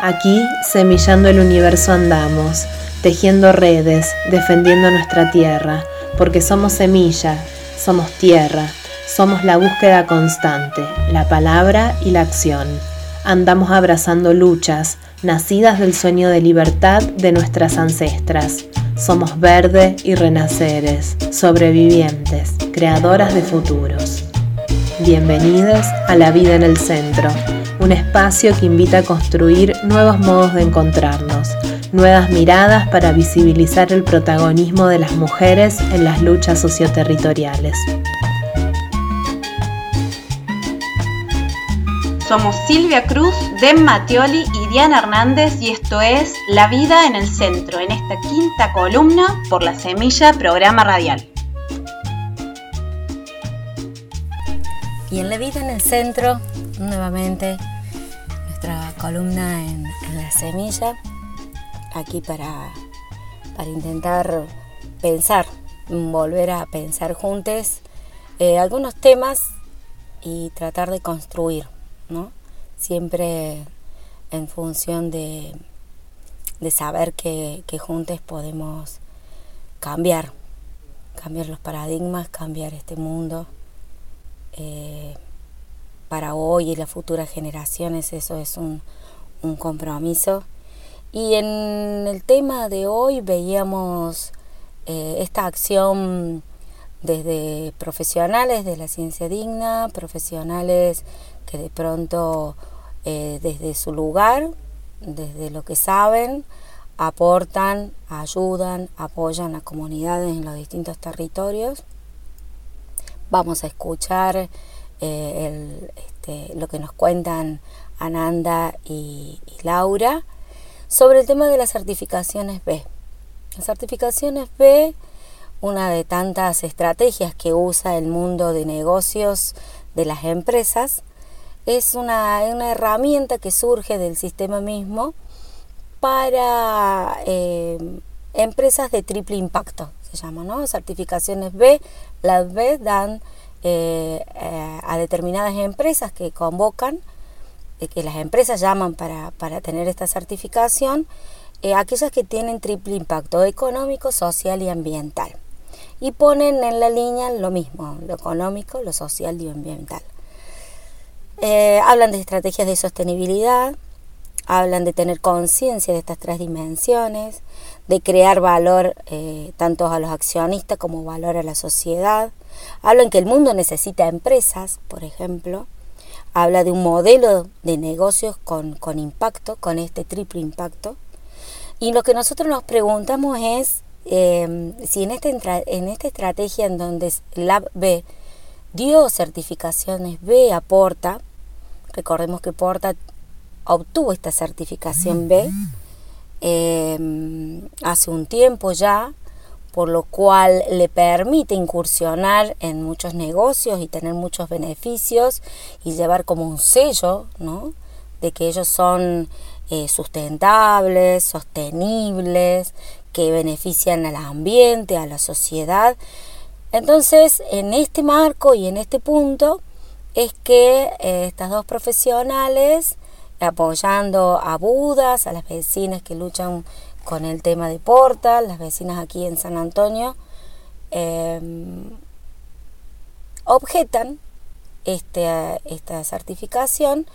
Aquí, semillando el universo andamos, tejiendo redes, defendiendo nuestra tierra, porque somos semilla, somos tierra, somos la búsqueda constante, la palabra y la acción. Andamos abrazando luchas, nacidas del sueño de libertad de nuestras ancestras. Somos verde y renaceres, sobrevivientes, creadoras de futuros. Bienvenidos a La Vida en el Centro, un espacio que invita a construir nuevos modos de encontrarnos, nuevas miradas para visibilizar el protagonismo de las mujeres en las luchas socioterritoriales. Somos Silvia Cruz, Den Matioli y Diana Hernández y esto es La Vida en el Centro, en esta quinta columna por La Semilla Programa Radial. Y en La Vida en el Centro, nuevamente, nuestra columna en, La Semilla, aquí para, para intentar pensar, volver a pensar juntos eh, algunos temas y tratar de construir ¿no? Siempre en función de, de saber que, que juntos podemos cambiar, cambiar los paradigmas, cambiar este mundo. Eh, para hoy y las futuras generaciones eso es un, compromiso. Y en el tema de hoy veíamos eh, esta acción desde profesionales de la ciencia digna, profesionales que de pronto eh, desde su lugar, desde lo que saben, aportan, ayudan, apoyan a comunidades en los distintos territorios. Vamos a escuchar eh, este, lo que nos cuentan Ananda y, Laura sobre el tema de las certificaciones B. Las certificaciones B, una de tantas estrategias que usa el mundo de negocios de las empresas, es una, herramienta que surge del sistema mismo para eh, empresas de triple impacto, se llama, ¿no? Certificaciones B, las B dan eh, eh, a determinadas empresas que convocan, que las empresas llaman para, para tener esta certificación, aquellas que tienen triple impacto económico, social y ambiental. Y ponen en la línea lo mismo, lo económico, lo social y ambiental. Eh, hablan de estrategias de sostenibilidad, hablan de tener conciencia de estas tres dimensiones, de crear valor eh, tanto a los accionistas como valor a la sociedad. Hablan que el mundo necesita empresas, por ejemplo. Habla de un modelo de negocios con, impacto, con este triple impacto. Y lo que nosotros nos preguntamos es eh, si en, este, en esta estrategia en donde Lab B dio certificaciones B, aporta, Recordemos que Porta obtuvo esta certificación B em, hace un tiempo ya, por lo cual le permite incursionar en muchos negocios y tener muchos beneficios y llevar como un sello, ¿no? De que ellos son eh, sustentables, sostenibles, que benefician al ambiente, a la sociedad. Entonces, en este marco y en este punto, es que eh, estas dos profesionales, apoyando a Budas, a las vecinas que luchan con el tema de Porta, las vecinas aquí en San Antonio, em, objetan este, esta certificación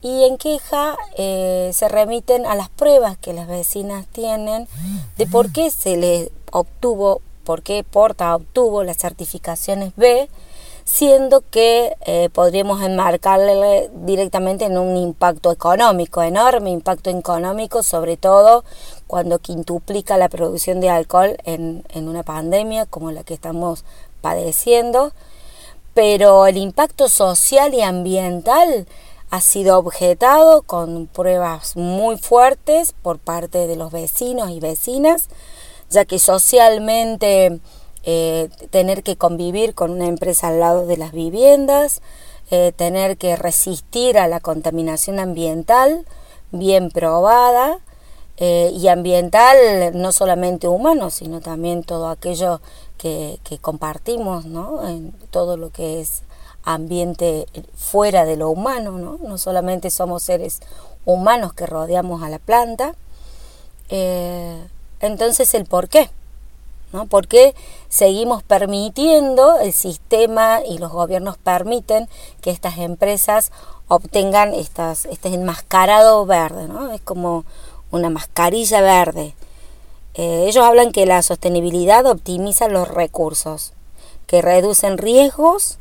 y en queja eh, se remiten a las pruebas que las vecinas tienen de por qué se les obtuvo, por qué Porta obtuvo las certificaciones B siendo que eh, podríamos enmarcarle directamente en un impacto económico, enorme impacto económico, sobre todo cuando quintuplica la producción de alcohol en, en una pandemia como la que estamos padeciendo, pero el impacto social y ambiental ha sido objetado con pruebas muy fuertes por parte de los vecinos y vecinas, ya que socialmente eh, tener que convivir con una empresa al lado de las viviendas, eh, tener que resistir a la contaminación ambiental bien probada eh, y ambiental no solamente humano, sino también todo aquello que, compartimos, ¿no? en todo lo que es ambiente fuera de lo humano, ¿no? no solamente somos seres humanos que rodeamos a la planta. Entonces el por qué. ¿No? ¿Por qué seguimos permitiendo, el sistema y los gobiernos permiten que estas empresas obtengan estas, este enmascarado verde? ¿no? Es como una mascarilla verde. Eh, ellos hablan que la sostenibilidad optimiza los recursos, que reducen riesgos,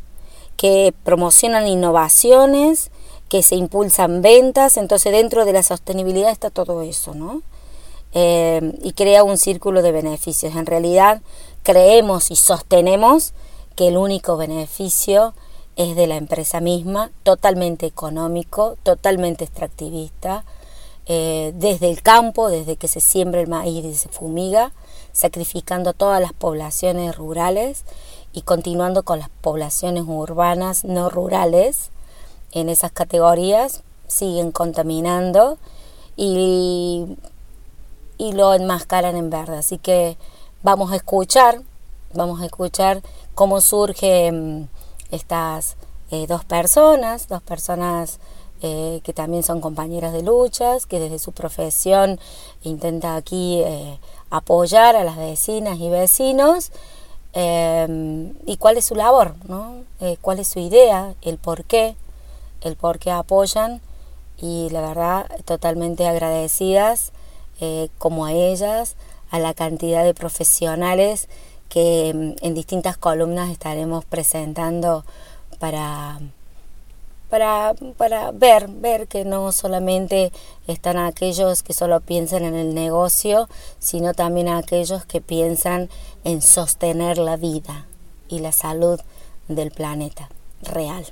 que promocionan innovaciones, que se impulsan ventas, entonces dentro de la sostenibilidad está todo eso, ¿no? Eh, y crea un círculo de beneficios. En realidad creemos y sostenemos que el único beneficio es de la empresa misma, totalmente económico, totalmente extractivista, eh, desde el campo, desde que se siembra el maíz y se fumiga, sacrificando todas las poblaciones rurales y continuando con las poblaciones urbanas no rurales en esas categorías, siguen contaminando y, y lo enmascaran en verde. Así que vamos a escuchar, vamos a escuchar cómo surgen estas eh, dos personas, dos personas eh, que también son compañeras de luchas, que desde su profesión intenta aquí eh, apoyar a las vecinas y vecinos. y cuál es su labor, ¿no? cuál es su idea, el por qué, el por qué apoyan y la verdad totalmente agradecidas como a ellas, a la cantidad de profesionales que mm, en distintas columnas estaremos presentando para, para, para ver, ver que no solamente están aquellos que solo piensan en el negocio, sino también aquellos que piensan en sostener la vida y la salud del planeta real.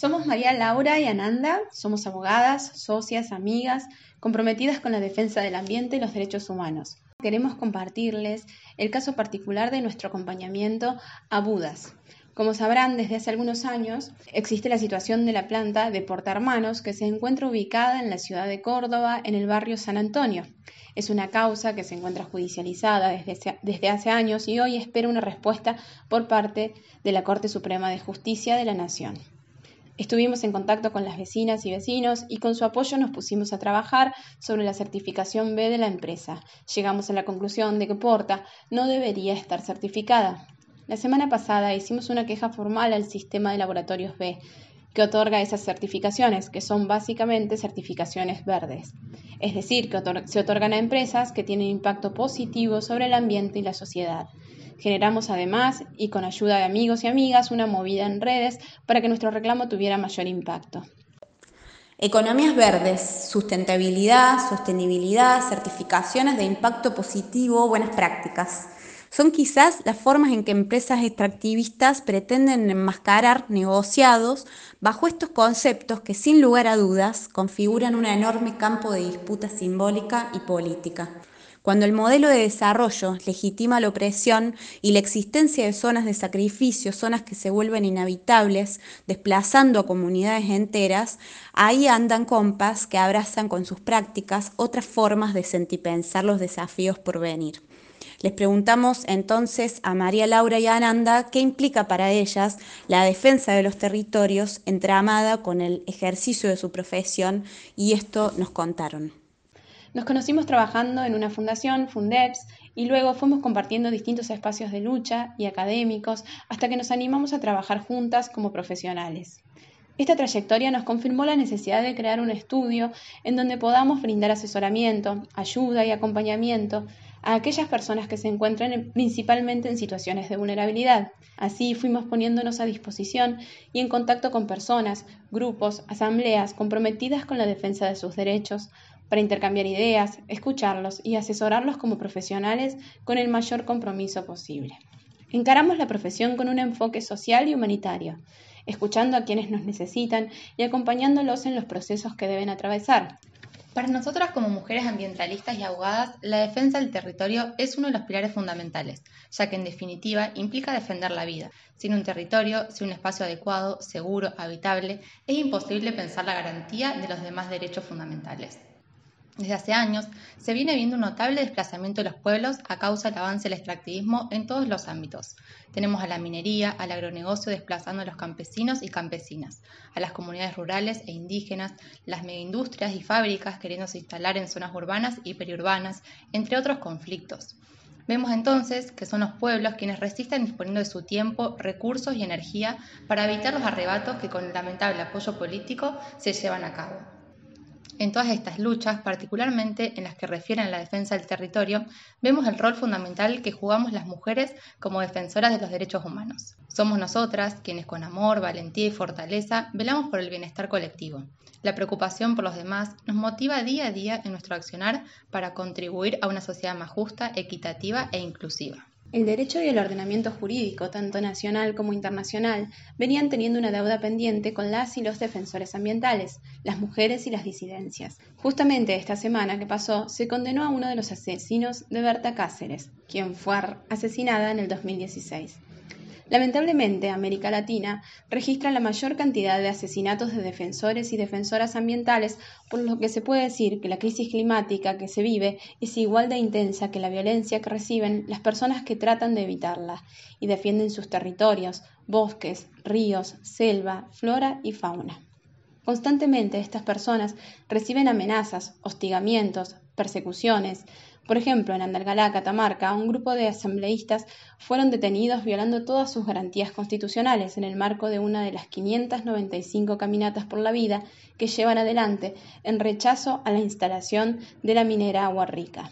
Somos María Laura y Ananda, somos abogadas, socias, amigas, comprometidas con la defensa del ambiente y los derechos humanos. Queremos compartirles el caso particular de nuestro acompañamiento a Budas. Como sabrán, desde hace algunos años existe la situación de la planta de Porta Hermanos que se encuentra ubicada en la ciudad de Córdoba, en el barrio San Antonio. Es una causa que se encuentra judicializada desde, desde hace años y hoy espera una respuesta por parte de la Corte Suprema de Justicia de la Nación. Estuvimos en contacto con las vecinas y vecinos y con su apoyo nos pusimos a trabajar sobre la certificación B de la empresa. Llegamos a la conclusión de que Porta no debería estar certificada. La semana pasada hicimos una queja formal al sistema de laboratorios B, que otorga esas certificaciones, que son básicamente certificaciones verdes. Es decir, que se otorgan a empresas que tienen impacto positivo sobre el ambiente y la sociedad. Generamos además, y con ayuda de amigos y amigas, una movida en redes para que nuestro reclamo tuviera mayor impacto. Economías verdes, sustentabilidad, sostenibilidad, certificaciones de impacto positivo, buenas prácticas. Son quizás las formas en que empresas extractivistas pretenden enmascarar negociados bajo estos conceptos que sin lugar a dudas configuran un enorme campo de disputa simbólica y política. Cuando el modelo de desarrollo legitima la opresión y la existencia de zonas de sacrificio, zonas que se vuelven inhabitables, desplazando a comunidades enteras, ahí andan compas que abrazan con sus prácticas otras formas de sentipensar los desafíos por venir. Les preguntamos entonces a María Laura y a Ananda qué implica para ellas la defensa de los territorios entramada con el ejercicio de su profesión y esto nos contaron. Nos conocimos trabajando en una fundación, Fundeps, y luego fuimos compartiendo distintos espacios de lucha y académicos hasta que nos animamos a trabajar juntas como profesionales. Esta trayectoria nos confirmó la necesidad de crear un estudio en donde podamos brindar asesoramiento, ayuda y acompañamiento a aquellas personas que se encuentran principalmente en situaciones de vulnerabilidad. Así fuimos poniéndonos a disposición y en contacto con personas, grupos, asambleas comprometidas con la defensa de sus derechos, para intercambiar ideas, escucharlos y asesorarlos como profesionales con el mayor compromiso posible. Encaramos la profesión con un enfoque social y humanitario, escuchando a quienes nos necesitan y acompañándolos en los procesos que deben atravesar. Para nosotras como mujeres ambientalistas y abogadas, la defensa del territorio es uno de los pilares fundamentales, ya que en definitiva implica defender la vida. Sin un territorio, sin un espacio adecuado, seguro, habitable, es imposible pensar la garantía de los demás derechos fundamentales. Desde hace años se viene viendo un notable desplazamiento de los pueblos a causa del avance del extractivismo en todos los ámbitos. Tenemos a la minería, al agronegocio desplazando a los campesinos y campesinas, a las comunidades rurales e indígenas, las megaindustrias y fábricas queriéndose instalar en zonas urbanas y periurbanas, entre otros conflictos. Vemos entonces que son los pueblos quienes resisten disponiendo de su tiempo, recursos y energía para evitar los arrebatos que con el lamentable apoyo político se llevan a cabo. En todas estas luchas, particularmente en las que refieren a la defensa del territorio, vemos el rol fundamental que jugamos las mujeres como defensoras de los derechos humanos. Somos nosotras quienes con amor, valentía y fortaleza velamos por el bienestar colectivo. La preocupación por los demás nos motiva día a día en nuestro accionar para contribuir a una sociedad más justa, equitativa e inclusiva. El derecho y el ordenamiento jurídico, tanto nacional como internacional, venían teniendo una deuda pendiente con las y los defensores ambientales, las mujeres y las disidencias. Justamente esta semana que pasó se condenó a uno de los asesinos de Berta Cáceres, quien fue asesinada en el 2016. Lamentablemente, América Latina registra la mayor cantidad de asesinatos de defensores y defensoras ambientales, por lo que se puede decir que la crisis climática que se vive es igual de intensa que la violencia que reciben las personas que tratan de evitarla y defienden sus territorios, bosques, ríos, selva, flora y fauna. Constantemente estas personas reciben amenazas, hostigamientos, persecuciones, por ejemplo, en Andalgalá, Catamarca, un grupo de asambleístas fueron detenidos violando todas sus garantías constitucionales en el marco de una de las 595 caminatas por la vida que llevan adelante en rechazo a la instalación de la minera Agua Rica.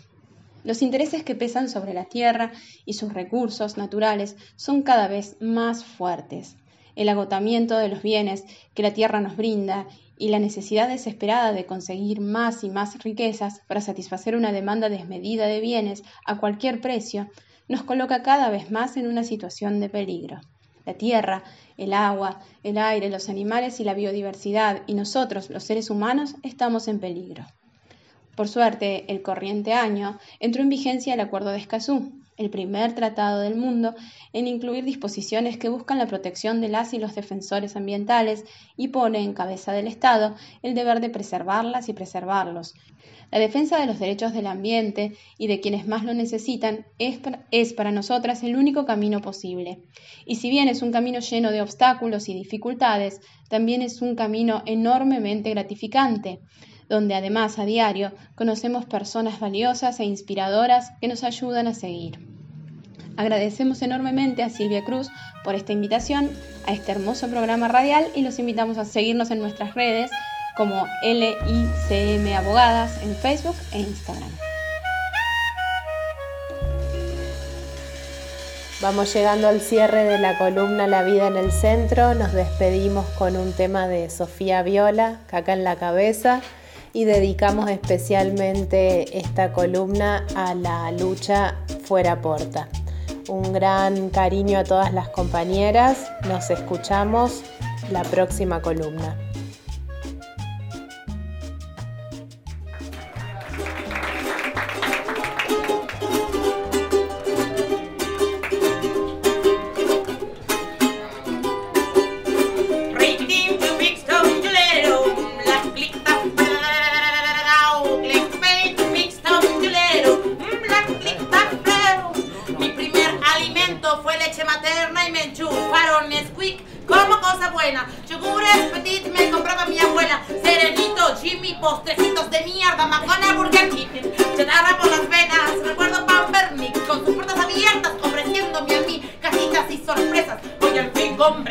Los intereses que pesan sobre la tierra y sus recursos naturales son cada vez más fuertes. El agotamiento de los bienes que la tierra nos brinda y la necesidad desesperada de conseguir más y más riquezas para satisfacer una demanda desmedida de bienes a cualquier precio, nos coloca cada vez más en una situación de peligro. La tierra, el agua, el aire, los animales y la biodiversidad y nosotros, los seres humanos, estamos en peligro. Por suerte, el corriente año entró en vigencia el Acuerdo de Escazú, el primer tratado del mundo en incluir disposiciones que buscan la protección de las y los defensores ambientales y pone en cabeza del Estado el deber de preservarlas y preservarlos. La defensa de los derechos del ambiente y de quienes más lo necesitan es para, es para nosotras el único camino posible. Y si bien es un camino lleno de obstáculos y dificultades, también es un camino enormemente gratificante donde además a diario conocemos personas valiosas e inspiradoras que nos ayudan a seguir. Agradecemos enormemente a Silvia Cruz por esta invitación a este hermoso programa radial y los invitamos a seguirnos en nuestras redes como LICM Abogadas en Facebook e Instagram. Vamos llegando al cierre de la columna La vida en el centro. Nos despedimos con un tema de Sofía Viola, Caca en la cabeza y dedicamos especialmente esta columna a la lucha fuera porta. Un gran cariño a todas las compañeras, nos escuchamos la próxima columna.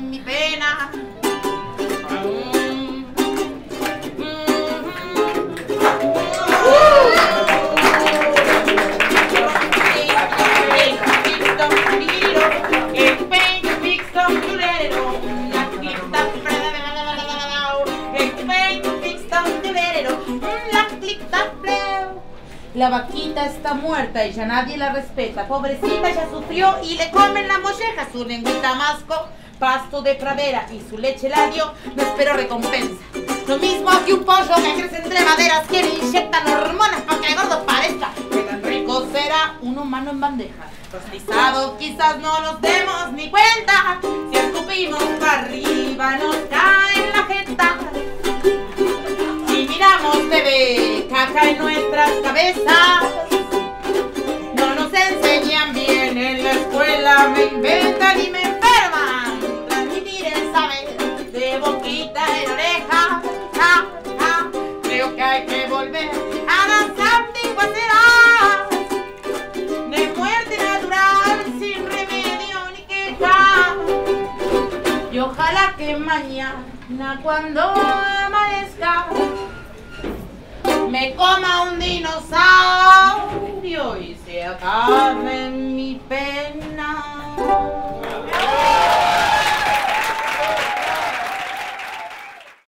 mi pena. La vaquita está muerta y ya nadie la respeta. Pobrecita ya sufrió y le comen la molleja. Su lengüita masco, pasto de pradera y su leche la dio. No espero recompensa. Lo mismo que un pollo que crece entre maderas que inyectan hormonas para que el gordo parezca. Que tan rico será un humano en bandeja. Rostizado quizás no nos demos ni cuenta. Si escupimos para arriba nos cae la jeta. Si miramos TV, caca en nuestras cabezas. No nos enseñan bien en la escuela, me inventan y me. De boquita en oreja. Ja, ja. Creo que hay que volver a las antiguas eras de muerte natural sin remedio ni queja. Y ojalá que mañana cuando